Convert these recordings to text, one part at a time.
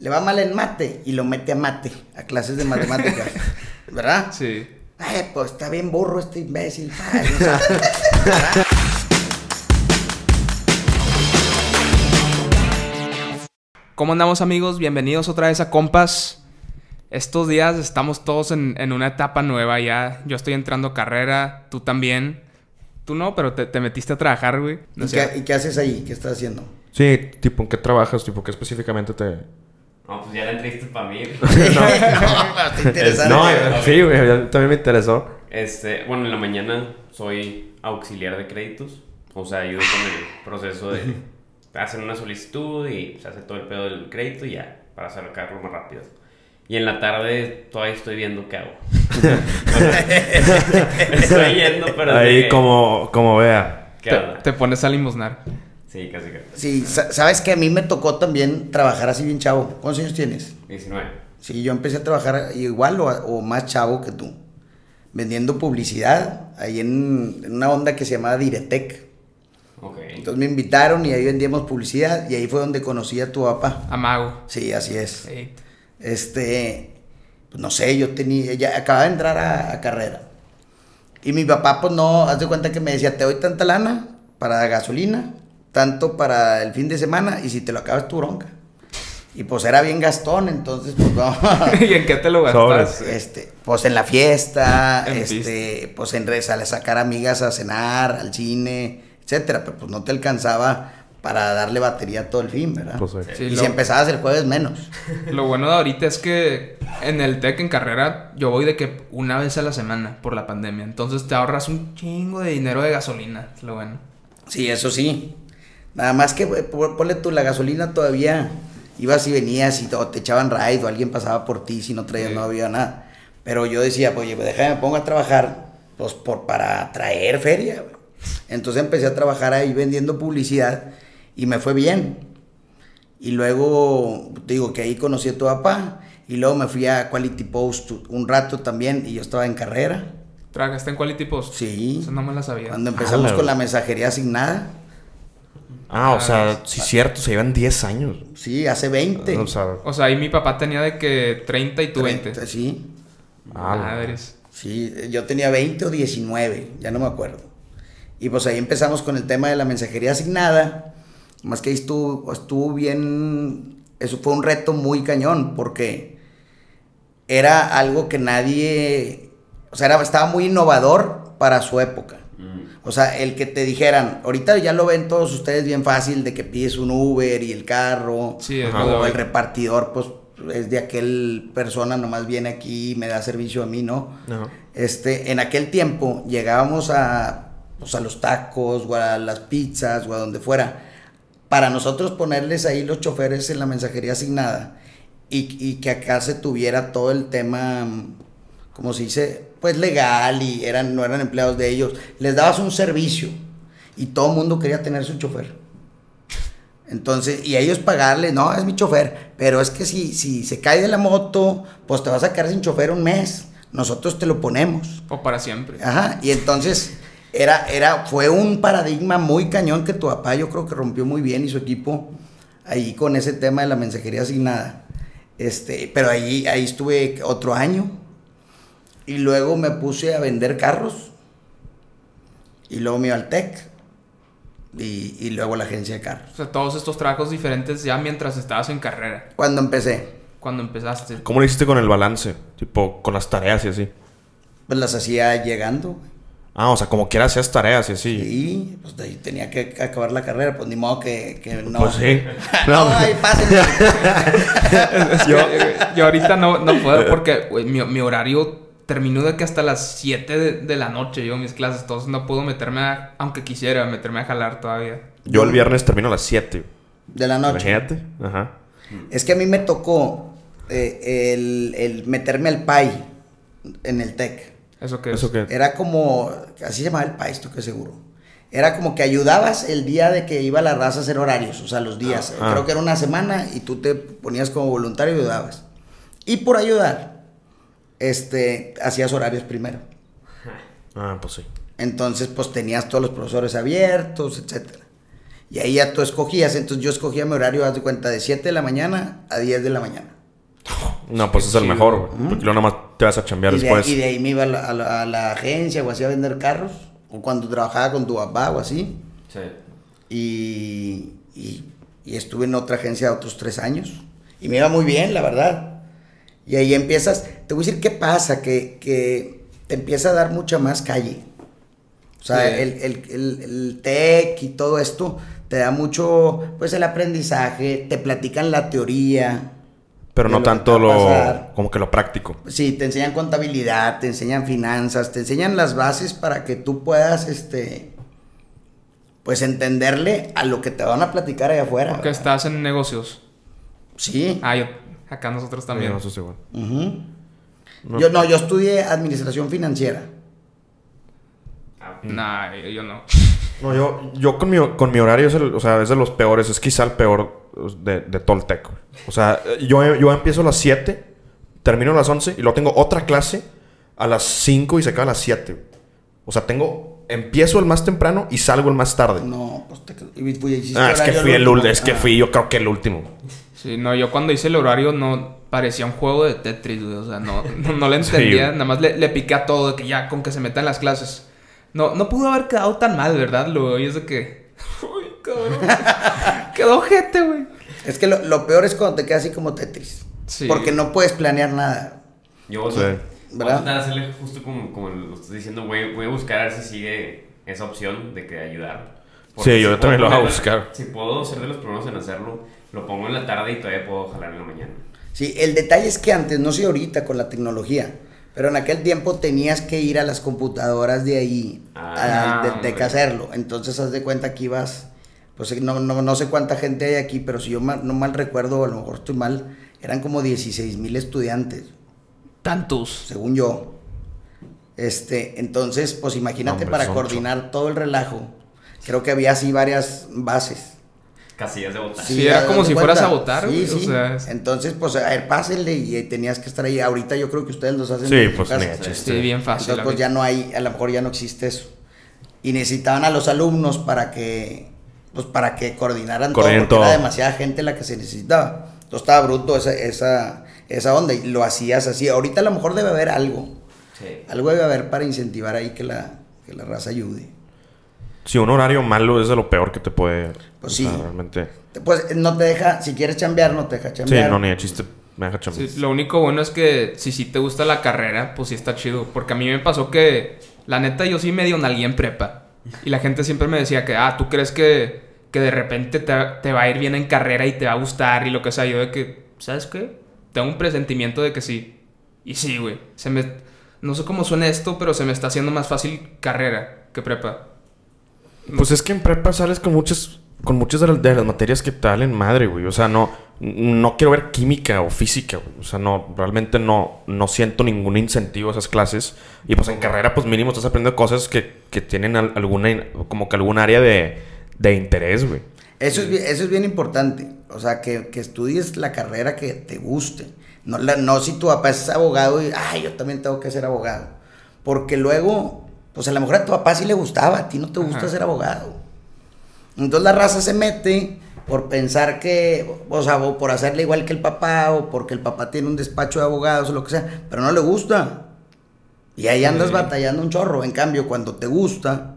le va mal en mate y lo mete a mate, a clases de matemáticas, ¿verdad? Sí. Ay, pues está bien burro este imbécil. ¿verdad? ¿Cómo andamos amigos? Bienvenidos otra vez a Compas. Estos días estamos todos en, en una etapa nueva ya. Yo estoy entrando a carrera, tú también. Tú no, pero te, te metiste a trabajar, güey. No ¿Y, qué, y qué haces ahí? ¿Qué estás haciendo? Sí, tipo, ¿en qué trabajas? Tipo, ¿qué específicamente te...? No, pues ya la entrevista para mí. no, está interesante. no, güey. eh, sí, güey, también me interesó. Este, bueno, en la mañana soy auxiliar de créditos. O sea, ayudo con el proceso de hacer una solicitud y se hace todo el pedo del crédito y ya, para sacarlo más rápido. Y en la tarde todavía estoy viendo qué hago. estoy yendo, pero... Ahí de- como, como vea. ¿Qué te, onda? te pones a limosnar. Sí, casi casi. Sí, sa- sabes que a mí me tocó también trabajar así bien chavo. ¿Cuántos años tienes? 19. Sí, yo empecé a trabajar igual o, o más chavo que tú. Vendiendo publicidad ahí en, en una onda que se llamaba Diretec. Ok. Entonces me invitaron y ahí vendíamos publicidad y ahí fue donde conocí a tu papá. Amago. Sí, así es. Sí. Este, pues no sé, yo tenía, ya acababa de entrar a, a carrera. Y mi papá, pues no, haz de cuenta que me decía, te doy tanta lana para gasolina, tanto para el fin de semana, y si te lo acabas tu bronca. Y pues era bien gastón, entonces pues no. ¿Y en qué te lo gastas? Este, pues en la fiesta, En este, pues en re- sal- sacar amigas a cenar, al cine, etcétera, pero pues no te alcanzaba para darle batería todo el fin, ¿verdad? Pues, sí. Sí, y lo- si empezabas el jueves menos. Lo bueno de ahorita es que en el TEC en carrera yo voy de que una vez a la semana por la pandemia. Entonces te ahorras un chingo de dinero de gasolina. Es lo bueno. Sí, eso sí. Nada más que eh, pon- ponle tú la gasolina todavía. Ibas y venías y te echaban ride o alguien pasaba por ti si no traías, Sí. no había nada. Pero yo decía, pues, oye, pues déjame, me pongo a trabajar pues por, para traer feria. Entonces empecé a trabajar ahí vendiendo publicidad y me fue bien. Y luego, te digo que ahí conocí a tu papá y luego me fui a Quality Post un rato también y yo estaba en carrera. ¿Trabajaste en Quality Post? Sí. Eso no me la sabía. Cuando empezamos Ala, con la mensajería asignada. Ah, o sea, sí, cierto, se llevan 10 años. Sí, hace 20. O sea, O sea, ahí mi papá tenía de que 30 y tú 20. Treinta, Sí, ah, Madres. sí, yo tenía 20 o 19, ya no me acuerdo. Y pues ahí empezamos con el tema de la mensajería asignada. Más que ahí estuvo, estuvo bien, eso fue un reto muy cañón, porque era algo que nadie, o sea, era- estaba muy innovador para su época. O sea, el que te dijeran, ahorita ya lo ven todos ustedes bien fácil de que pides un Uber y el carro, Sí, o el repartidor, pues es de aquel persona, nomás viene aquí y me da servicio a mí, ¿no? no. Este, en aquel tiempo llegábamos a, pues, a los tacos, o a las pizzas, o a donde fuera, para nosotros ponerles ahí los choferes en la mensajería asignada y, y que acá se tuviera todo el tema, como se dice, pues legal y eran, no eran empleados de ellos, les dabas un servicio y todo el mundo quería tener su chofer. Entonces, y ellos pagarle, no, es mi chofer, pero es que si, si se cae de la moto, pues te vas a quedar sin chofer un mes, nosotros te lo ponemos. O para siempre. Ajá, y entonces era, era, fue un paradigma muy cañón que tu papá yo creo que rompió muy bien y su equipo ahí con ese tema de la mensajería asignada. Este, pero ahí, ahí estuve otro año y luego me puse a vender carros y luego me iba al TEC y, y luego a la agencia de carros. O sea, todos estos trabajos diferentes ya mientras estabas en carrera. Cuando empecé, Cuando empezaste. ¿Cómo lo hiciste con el balance? Tipo, con las tareas y así. pues las hacía llegando. güey. Ah, o sea, como quiera hacías tareas y así. Y pues de ahí tenía que acabar la carrera, pues ni modo que, que no. Pues sí. no, No, ahí eh, yo ahorita no, no puedo porque mi, mi horario terminó de que hasta las 7 de, de la noche yo mis clases. Entonces no puedo meterme a, aunque quisiera, meterme a jalar todavía. Yo el viernes termino a las 7. De la noche. Imagínate. Ajá. Es que a mí me tocó eh, el, el meterme al PAI en el TEC. ¿Eso qué es? ¿Eso qué? Era como, así se llamaba el PAI, estoy que seguro. Era como que ayudabas el día de que iba la raza a hacer horarios, o sea, los días. Ah. Creo que era una semana y tú te ponías como voluntario y ayudabas. Y por ayudar, este, hacías horarios primero. Ah, pues sí. Entonces, pues tenías todos los profesores abiertos, etcétera. Y ahí ya tú escogías, entonces yo escogía mi horario, haz de cuenta, de 7 de la mañana a 10 de la mañana. No, pues es el mejor, güey. Porque luego nada más te vas a chambear Y de, después. y de ahí me iba a la, a la- a la agencia o así a vender carros, o cuando trabajaba con tu papá o así. Sí. Y, y, y estuve en otra agencia otros tres años. Y me iba muy bien, la verdad. Y ahí empiezas, te voy a decir qué pasa, que, que te empieza a dar mucha más calle. O sea, Sí. el, el, el, el tech y todo esto te da mucho, pues el aprendizaje, te platican la teoría. Pero no lo tanto lo... Como que lo práctico. Sí, te enseñan contabilidad, te enseñan finanzas, te enseñan las bases para que tú puedas, este, pues entenderle a lo que te van a platicar allá afuera. Porque ¿verdad? estás en negocios. Sí. Ah, yo, acá nosotros también. Sí, no, eso sí, güey. No. Yo no, yo estudié administración financiera. Ah, Nah, yo, no. No, yo, yo con, mi, con mi horario es, el- o sea, es de los peores. Es quizá el peor de, de tech, güey. O sea, yo, yo empiezo a las 7, termino a las 11 y luego tengo otra clase a las 5 y se acaba a las 7. O sea, tengo... Empiezo el más temprano y salgo el más tarde. No, pues te y fui- Ah, es que fui el último. último. Es que Ah. fui, yo creo que el último. Sí, no, yo cuando hice el horario no parecía un juego de Tetris, güey. O sea, no, no, no le Sí, entendía. güey. Nada más le, le piqué a todo, de que ya con que se metan las clases. No, no pudo haber quedado tan mal, ¿verdad? Lo y es de que. Uy, cabrón. Quedó gente, güey. Es que lo, lo peor es cuando te quedas así como Tetris. Sí. Porque no puedes planear nada. Yo Sí. voy a ¿Verdad? tratar de hacerle justo como, como lo estás diciendo, voy, voy a buscar a ver si sigue esa opción de que ayudar. Sí, yo si también puedo lo voy a buscar. Si puedo ser de los primeros en hacerlo, lo pongo en la tarde y todavía puedo jalar en la mañana. Sí, el detalle es que antes, no sé ahorita con la tecnología, pero en aquel tiempo tenías que ir a las computadoras de ahí, Ah, a- de, de que hacerlo. Entonces, haz de cuenta que ibas, pues no, no, no sé cuánta gente hay aquí, pero si yo ma- no mal recuerdo, a lo mejor estoy mal, eran como 16 mil estudiantes, Tantos. según yo. Este, entonces, pues imagínate Hombre, para coordinar todo el relajo. Creo que había así varias bases. Casillas de votar. Sí, era ¿te como si cuenta? fueras a votar, Sí, güey, o sí. sea, es- Entonces, pues, a ver, pásenle y eh, tenías que estar ahí. Ahorita yo creo que ustedes los hacen Sí, pues. Sí, bien fácil. Entonces, pues ya no hay, a lo mejor ya no existe eso. Y necesitaban a los alumnos para que, pues, para que coordinaran Coordinen todo, porque era demasiada gente la que se necesitaba. Entonces estaba bruto esa, esa, esa onda y lo hacías así. Ahorita a lo mejor debe haber algo. Sí. Algo debe haber para incentivar ahí que la, que la raza ayude. Si un horario malo es de lo peor que te puede... Pues o sí. sea, realmente... Pues no te deja, si quieres chambear, no te deja Sí, chambear. no, ni de chiste. Me deja chambear. Sí, lo único bueno es que si sí te gusta la carrera, pues sí está chido. Porque a mí me pasó que, la neta, yo sí medio nalgué en prepa. Y la gente siempre me decía que, ah, ¿tú crees que, que de repente te, te va a ir bien en carrera y te va a gustar y lo que sea? Yo de que, ¿sabes qué? Tengo un presentimiento de que sí. Y sí, güey. Se me... No sé cómo suena esto, pero se me está haciendo más fácil carrera que prepa. Pues es que en prepa sales con muchas con muchas de las, de las materias que te valen madre, güey. O sea, no no quiero ver química o física, güey. O sea, no realmente no no siento ningún incentivo a esas clases y pues en carrera pues mínimo estás aprendiendo cosas que, que tienen al- alguna como que algún área de, de interés, güey. Eso es, bien, eso es bien importante. O sea, que, que estudies la carrera que te guste. No, la- no si tu papá es abogado y, ay, yo también tengo que ser abogado. Porque luego, pues a lo mejor a tu papá sí le gustaba, a ti no te gusta Ajá. ser abogado. Entonces la raza se mete por pensar que, o sea, o por hacerle igual que el papá, o porque el papá tiene un despacho de abogados o lo que sea, pero no le gusta. Y ahí andas Sí. batallando un chorro. En cambio, cuando te gusta,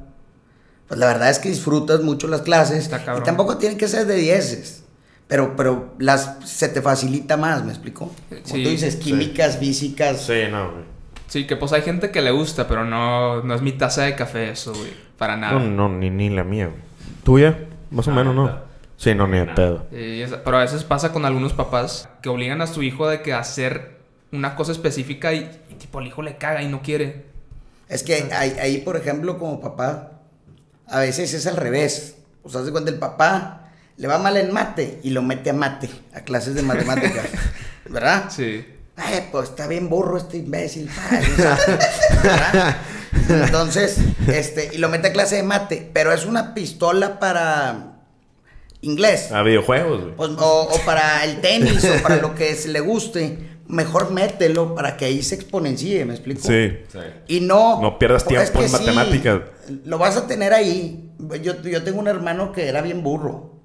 pues la verdad es que disfrutas mucho las clases. Está. Y tampoco tienen que ser de dieces. Pero, pero las, se te facilita más, ¿me explico? Como Sí, tú dices, sí. químicas, físicas. Sí, no, güey. Sí, que pues hay gente que le gusta, pero no, no es mi taza de café eso, güey. Para nada. No, no, ni, ni la mía, güey. ¿Tuya? Más o Ah, menos, ¿no? nada. Sí, no, ni de pedo. Sí, pero a veces pasa con algunos papás que obligan a su hijo de que hacer una cosa específica y, y tipo el hijo le caga y no quiere. Es que ahí, ahí, por ejemplo, como papá, a veces es al revés. O sea, de cuenta el papá le va mal en mate y lo mete a mate, a clases de matemáticas. ¿Verdad? Sí. Ay, pues está bien burro este imbécil. Entonces, este, y lo mete a clase de mate, pero es una pistola para inglés. A videojuegos, güey. Pues, o, o para el tenis o para lo que se le guste. mejor mételo para que ahí se exponencie, ¿me explico? Sí. Sí. Y no... No pierdas tiempo en sí, matemáticas. lo vas a tener ahí. Yo, yo tengo un hermano que era bien burro.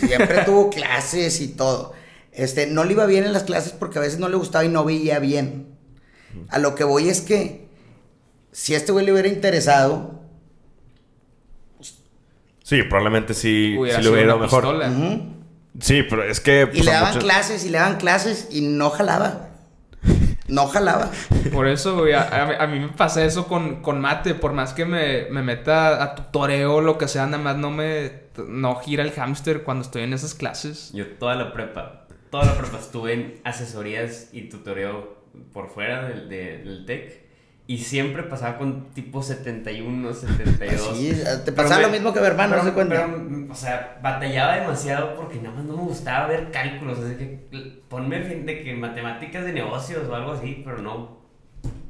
Siempre tuvo clases y todo. Este, no le iba bien en las clases porque a veces no le gustaba y no veía bien. A lo que voy es que si este güey le hubiera interesado, Sí, probablemente sí, Hubiera sí le sido hubiera mejor. Sí, pero es que. y pues, le daban clases y le daban clases y no jalaba. No jalaba. Por eso, güey, a, a- a mí me pasa eso con, con mate. Por más que me, me meta a tutoreo o lo que sea, nada más no me... No gira el hámster cuando estoy en esas clases. Yo toda la prepa, toda la prepa estuve en asesorías y tutoreo por fuera del, de- del TEC. Y siempre pasaba con tipo 71, 72. Así, te Pero pasaba me- lo mismo que mi hermano, pero- ¿se cuenta? pero, o sea, batallaba demasiado porque nada más no me gustaba ver cálculos. Así que ponme fin de que matemáticas de negocios o algo así, pero no.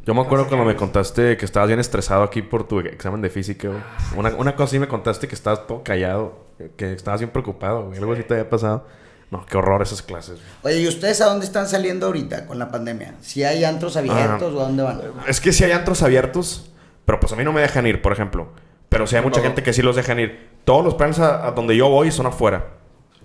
Yo me acuerdo No cuando me contaste que estabas bien estresado aquí por tu examen de física, güey. Una, una cosa sí me contaste que estabas todo callado, que estabas bien preocupado, güey. Algo así te había pasado. No, qué horror esas clases. Oye, ¿y ustedes a dónde están saliendo ahorita con la pandemia? ¿Si hay antros abiertos o a dónde van? Es que sí hay antros abiertos, pero pues a mí no me dejan ir, por ejemplo. Pero sí hay mucha No. gente que sí los dejan ir. Todos los planes a, a donde yo voy son afuera.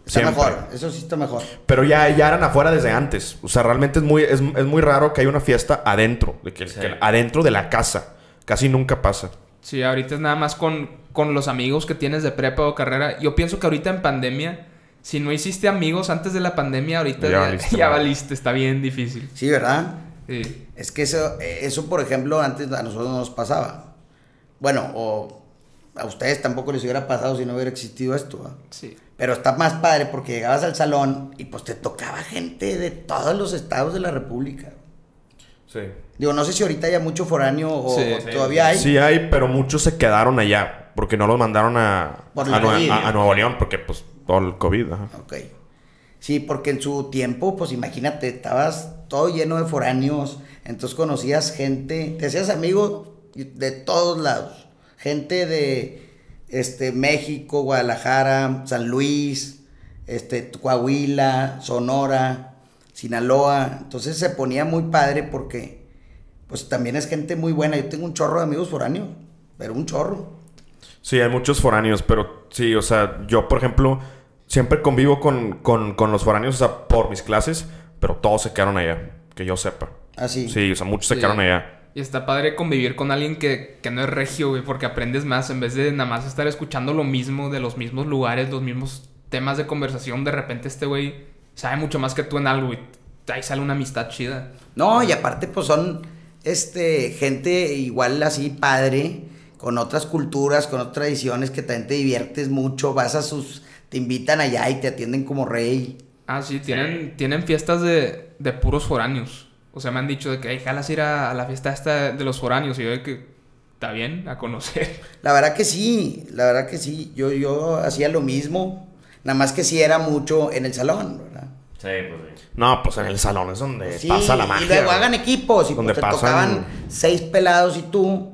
Está Siempre. mejor, eso sí está mejor. Pero ya, ya eran afuera desde antes. O sea, realmente es muy, es, es muy raro que haya una fiesta adentro. De que, Sí. que adentro de la casa. Casi nunca pasa. Sí, ahorita es nada más con, con los amigos que tienes de prepa o carrera. Yo pienso que ahorita en pandemia, si no hiciste amigos antes de la pandemia, ahorita Ya ya, valiste, ya madre. valiste. Está bien difícil. Sí, ¿verdad? Sí. Es que eso, eso, por ejemplo, antes a nosotros no nos pasaba. Bueno, o a ustedes tampoco les hubiera pasado si no hubiera existido esto. Sí. Pero está más padre porque llegabas al salón y pues te tocaba gente de todos los estados de la República. Sí. Digo, no sé si ahorita haya mucho foráneo o, Sí, o sí, todavía hay. Sí hay, pero muchos se quedaron allá. Porque no los mandaron a, a- a Nuevo León. Porque pues todo el COVID. Ajá. Ok. Sí, porque en su tiempo, pues imagínate, estabas todo lleno de foráneos, entonces conocías gente, te hacías amigo de todos lados, gente de este México, Guadalajara, San Luis, este Coahuila, Sonora, Sinaloa, entonces se ponía muy padre porque pues también es gente muy buena, yo tengo un chorro de amigos foráneos, pero un chorro. Sí, hay muchos foráneos, pero sí, o sea, yo, por ejemplo, siempre convivo con, con, con los foráneos, o sea, por mis clases, pero todos se quedaron allá, que yo sepa. Así. Sí, o sea, muchos se Sí. quedaron allá. Y está padre convivir con alguien que, que no es regio, güey, porque aprendes más en vez de nada más estar escuchando lo mismo de los mismos lugares, los mismos temas de conversación. De repente este güey sabe mucho más que tú en algo y ahí sale una amistad chida. No, y aparte, pues son este gente igual así padre, con otras culturas, con otras tradiciones, que también te diviertes mucho, vas a sus, te invitan allá y te atienden como rey. Ah, sí, tienen, tienen fiestas de, de puros foráneos. O sea, me han dicho de que, hey, jalas ir a, a la fiesta esta de los foráneos. Y yo de que, está bien, a conocer. La verdad que sí, la verdad que sí, yo, yo hacía lo mismo, nada más que sí era mucho en el salón, ¿verdad? Sí, pues sí. No, pues en el salón es donde Sí, pasa la magia. y luego hagan equipos y Donde pues te pasan- tocaban seis pelados y tú.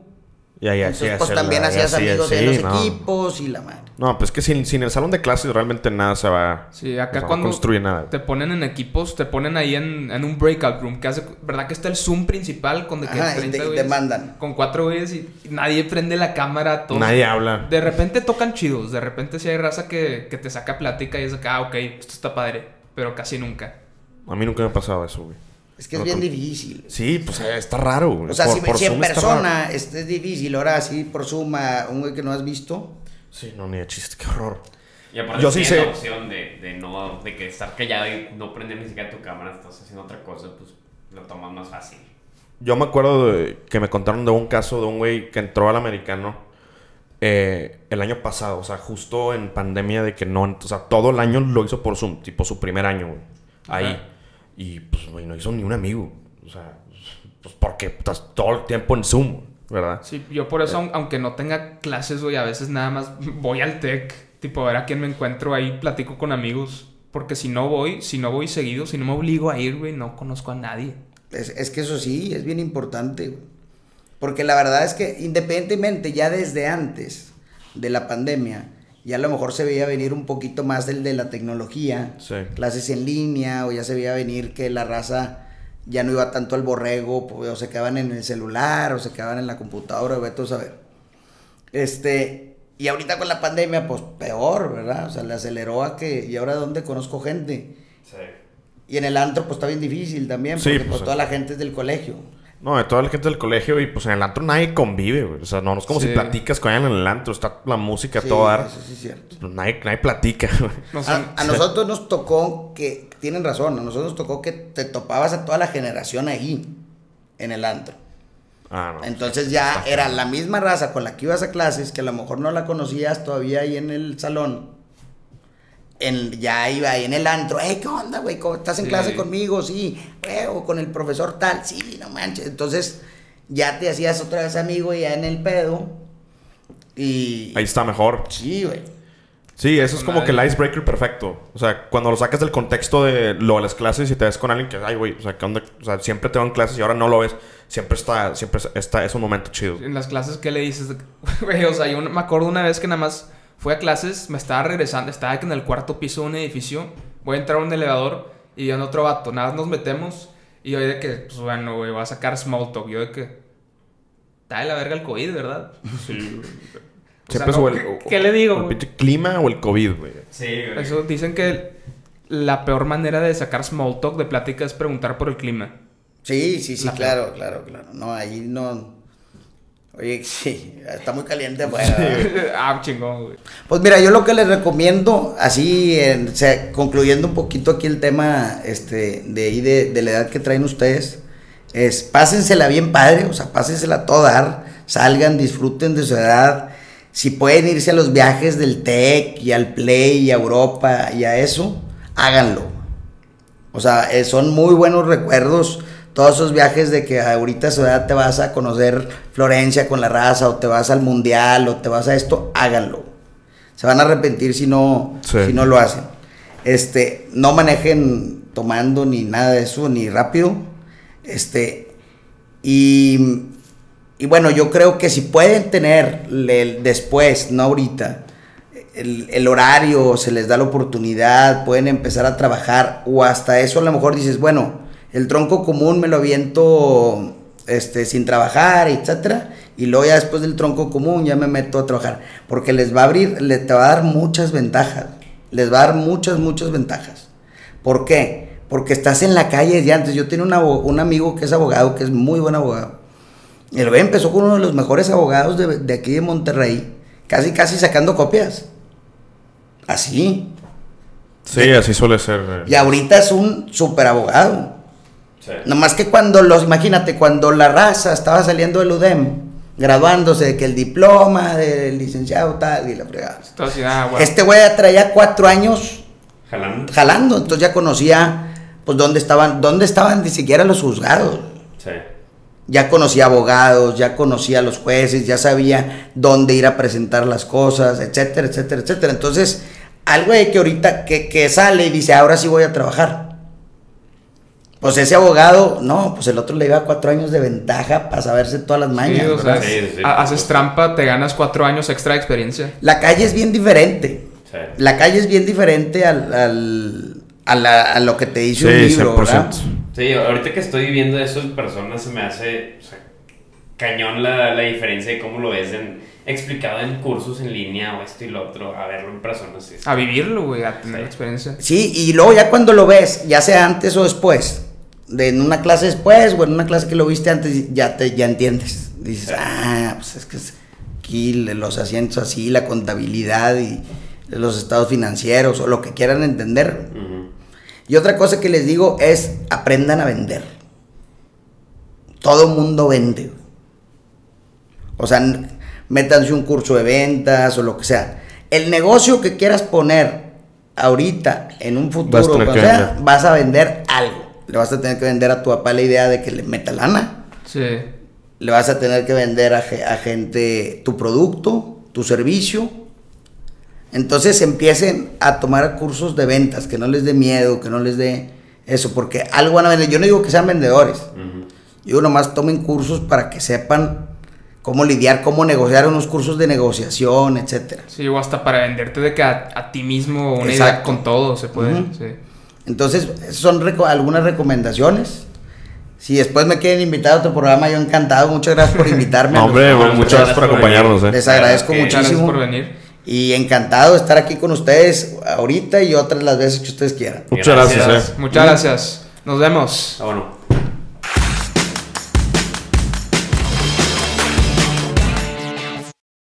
Y ahí Entonces, hacías pues el- también hacías amigos de los no. equipos y la madre. No, pues que sin, sin el salón de clases realmente nada se va. Sí, o acá sea, no cuando construye nada. te ponen en equipos, te ponen ahí en, en un breakout room. Que hace, ¿Verdad que está el Zoom principal con de que Ajá, y 30 te- y te güeyes? mandan. Con cuatro güeyes y, y nadie prende la cámara. Todos, Nadie habla. De repente tocan chidos. De repente sí hay raza que, que te saca plática y es de que, ah, ok, esto está padre. Pero casi nunca. A mí nunca me ha pasado eso, güey. Es que es bien difícil. Sí, pues eh, está raro. O sea, Por- si, por si en persona este es difícil, ahora así por Zoom a un güey que no has visto. Sí, no, ni de chiste, qué horror. Y aparte Yo sí tienes sé- la opción de, de no, de que estar callado y no prender ni siquiera tu cámara, estás haciendo otra cosa, pues lo tomas más fácil. Yo me acuerdo de, que me contaron de un caso de un güey que entró al americano eh, el año pasado, o sea, justo en pandemia de que no, o sea, todo el año lo hizo por Zoom, tipo su primer año, güey, ahí. Ajá. Y pues, güey, no hizo ni un amigo, o sea, pues porque estás todo el tiempo en Zoom, ¿verdad? Sí, yo por eso, aun- aunque no tenga clases, güey, a veces nada más voy al tech. Tipo, a ver a quién me encuentro ahí, platico con amigos. Porque si no voy, si no voy seguido, si no me obligo a ir, güey, no conozco a nadie. Es, es que eso sí, es bien importante. güey. Porque la verdad es que independientemente, ya desde antes de la pandemia, ya a lo mejor se veía venir un poquito más del de la tecnología, Sí. clases en línea, o ya se veía venir que la raza ya no iba tanto al borrego, pues, o se quedaban en el celular, o se quedaban en la computadora, vete a saber. Este, y ahorita con la pandemia, pues peor, ¿verdad? O sea, le aceleró a que, ¿y ahora dónde conozco gente? Sí. Y en el antro, pues está bien difícil también, Sí, porque pues, pues, toda la gente es del colegio. No, de toda la gente del colegio y pues en el antro nadie convive, güey. O sea, no, no es como Sí. si platicas con alguien en el antro, está la música a Sí, todo dar. Eso sí es cierto. Pues, nadie, nadie platica, güey. No. A, a nosotros nos tocó que, tienen razón, a nosotros nos tocó que te topabas a toda la generación ahí, en el antro. Ah, no. Entonces ya era la misma raza con la que ibas a clases, que a lo mejor no la conocías todavía ahí en el salón. En, ya iba ahí en el antro, hey, ¿qué onda, güey? ¿Cómo ¿Estás en Sí. clase conmigo? Sí, güey, o con el profesor tal, sí, no manches. Entonces ya te hacías otra vez amigo ya en el pedo. Y... Ahí está mejor. Sí, güey. Sí, eso es como que el icebreaker perfecto. O sea, cuando lo sacas del contexto de lo de las clases y te ves con alguien que, ay, güey, o sea, ¿qué onda? O sea, siempre te van clases y ahora no lo ves. Siempre está, siempre está, es un momento chido. En las clases, ¿qué le dices? Güey, o sea, yo me acuerdo una vez que nada más fui a clases, me estaba regresando, estaba aquí en el cuarto piso de un edificio, voy a entrar a un elevador y en otro vato, nada nos metemos y yo de que, pues bueno, güey, voy a sacar small talk, yo de que, está de la verga el COVID, ¿verdad? Sí. O sea, Siempre no, es o el- ¿qué, qué le digo, o el güey? pinche clima o el COVID, güey. Sí, güey. Eso dicen que la peor manera de sacar small talk de plática es preguntar por el clima. Sí, sí, sí, La claro, claro, claro. No, ahí no... Oye, sí, está muy caliente afuera. ah, chingón, güey. Pues mira, yo lo que les recomiendo, así, en- o sea, concluyendo un poquito aquí el tema este, de ahí de, de la edad que traen ustedes, es pásensela bien padre, o sea, pásensela a todo dar, salgan, disfruten de su edad. Si pueden irse a los viajes del TEC y al Play y a Europa y a eso, háganlo. O sea, eh, son muy buenos recuerdos todos esos viajes de que ahorita a su edad te vas a conocer Florencia con la raza o te vas al mundial o te vas a esto, háganlo. Se van a arrepentir si no, Sí. si no lo hacen. Este, no manejen tomando ni nada de eso, ni rápido. Este, y, y bueno, yo creo que si pueden tener el- después, no ahorita, el, el horario, se les da la oportunidad, pueden empezar a trabajar, o hasta eso a lo mejor dices, bueno, el tronco común me lo aviento este, sin trabajar, etcétera, y luego ya después del tronco común ya me meto a trabajar, porque les va a abrir, le, te va a dar muchas ventajas, les va a dar muchas, muchas ventajas. ¿Por qué? Porque estás en la calle desde antes. Yo tengo un, abo- un amigo que es abogado, que es muy buen abogado. Y el güey empezó con uno de los mejores abogados de, de aquí de Monterrey, casi, casi sacando copias. Así. Sí, así suele ser. eh. Y ahorita es un super abogado. Sí. Nomás que cuando los, imagínate, cuando la raza estaba saliendo del UDEM, graduándose, de que el diploma del licenciado tal y la fregada. Entonces, ah, bueno. Este güey ya traía cuatro años Jalando. jalando, entonces ya conocía, pues, dónde estaban, dónde estaban ni siquiera los juzgados. Sí. Ya conocía abogados, ya conocía a los jueces, ya sabía dónde ir a presentar las cosas, etcétera, etcétera, etcétera. Entonces, algo de que ahorita que, que sale y dice, ahora sí voy a trabajar. Pues ese abogado, no, pues el otro le iba cuatro años de ventaja para saberse todas las mañas. Sí, o sea, haces trampa, te ganas cuatro años extra de experiencia. La calle es bien diferente. Sí. La calle es bien diferente al, al- a, la- a lo que te dice un libro, 100%. ¿verdad? Sí, ahorita que estoy viviendo eso en persona se me hace o sea, cañón la, la diferencia de cómo lo ves en, explicado en cursos en línea o esto y lo otro, a verlo en persona. Sí, A vivirlo, güey, a tener Sí. experiencia. Sí, y luego ya cuando lo ves, ya sea antes o después, de en una clase después o en una clase que lo viste antes, ya te ya entiendes. Dices, ah, pues es que es aquí los asientos así, la contabilidad y los estados financieros o lo que quieran entender. Y otra cosa que les digo es aprendan a vender. Todo mundo vende. O sea, métanse un curso de ventas o lo que sea. El negocio que quieras poner ahorita en un futuro, sea, vas a vender algo. Le vas a tener que vender a tu papá la idea de que le meta lana. Sí. Le vas a tener que vender a, ge- a gente tu producto, tu servicio. Entonces empiecen a tomar cursos de ventas, que no les dé miedo, que no les dé eso, porque algo van a vender. Yo no digo que sean vendedores, Ujú. yo digo nomás tomen cursos para que sepan cómo lidiar, cómo negociar unos cursos de negociación, etcétera. Sí, o hasta para venderte de que a, a ti mismo una idea con todo se puede. Sí. Entonces, esas son reco- algunas recomendaciones. Si después me quieren invitar a otro programa, yo encantado. Muchas gracias por invitarme. No, hombre, muchas muchas gracias por acompañarnos, eh. Les agradezco Muchas Muchas gracias muchísimo. por venir. Y encantado de estar aquí con ustedes ahorita y otras las veces que ustedes quieran. Muchas gracias, Gracias. eh. Muchas gracias. Nos vemos. Ah, bueno.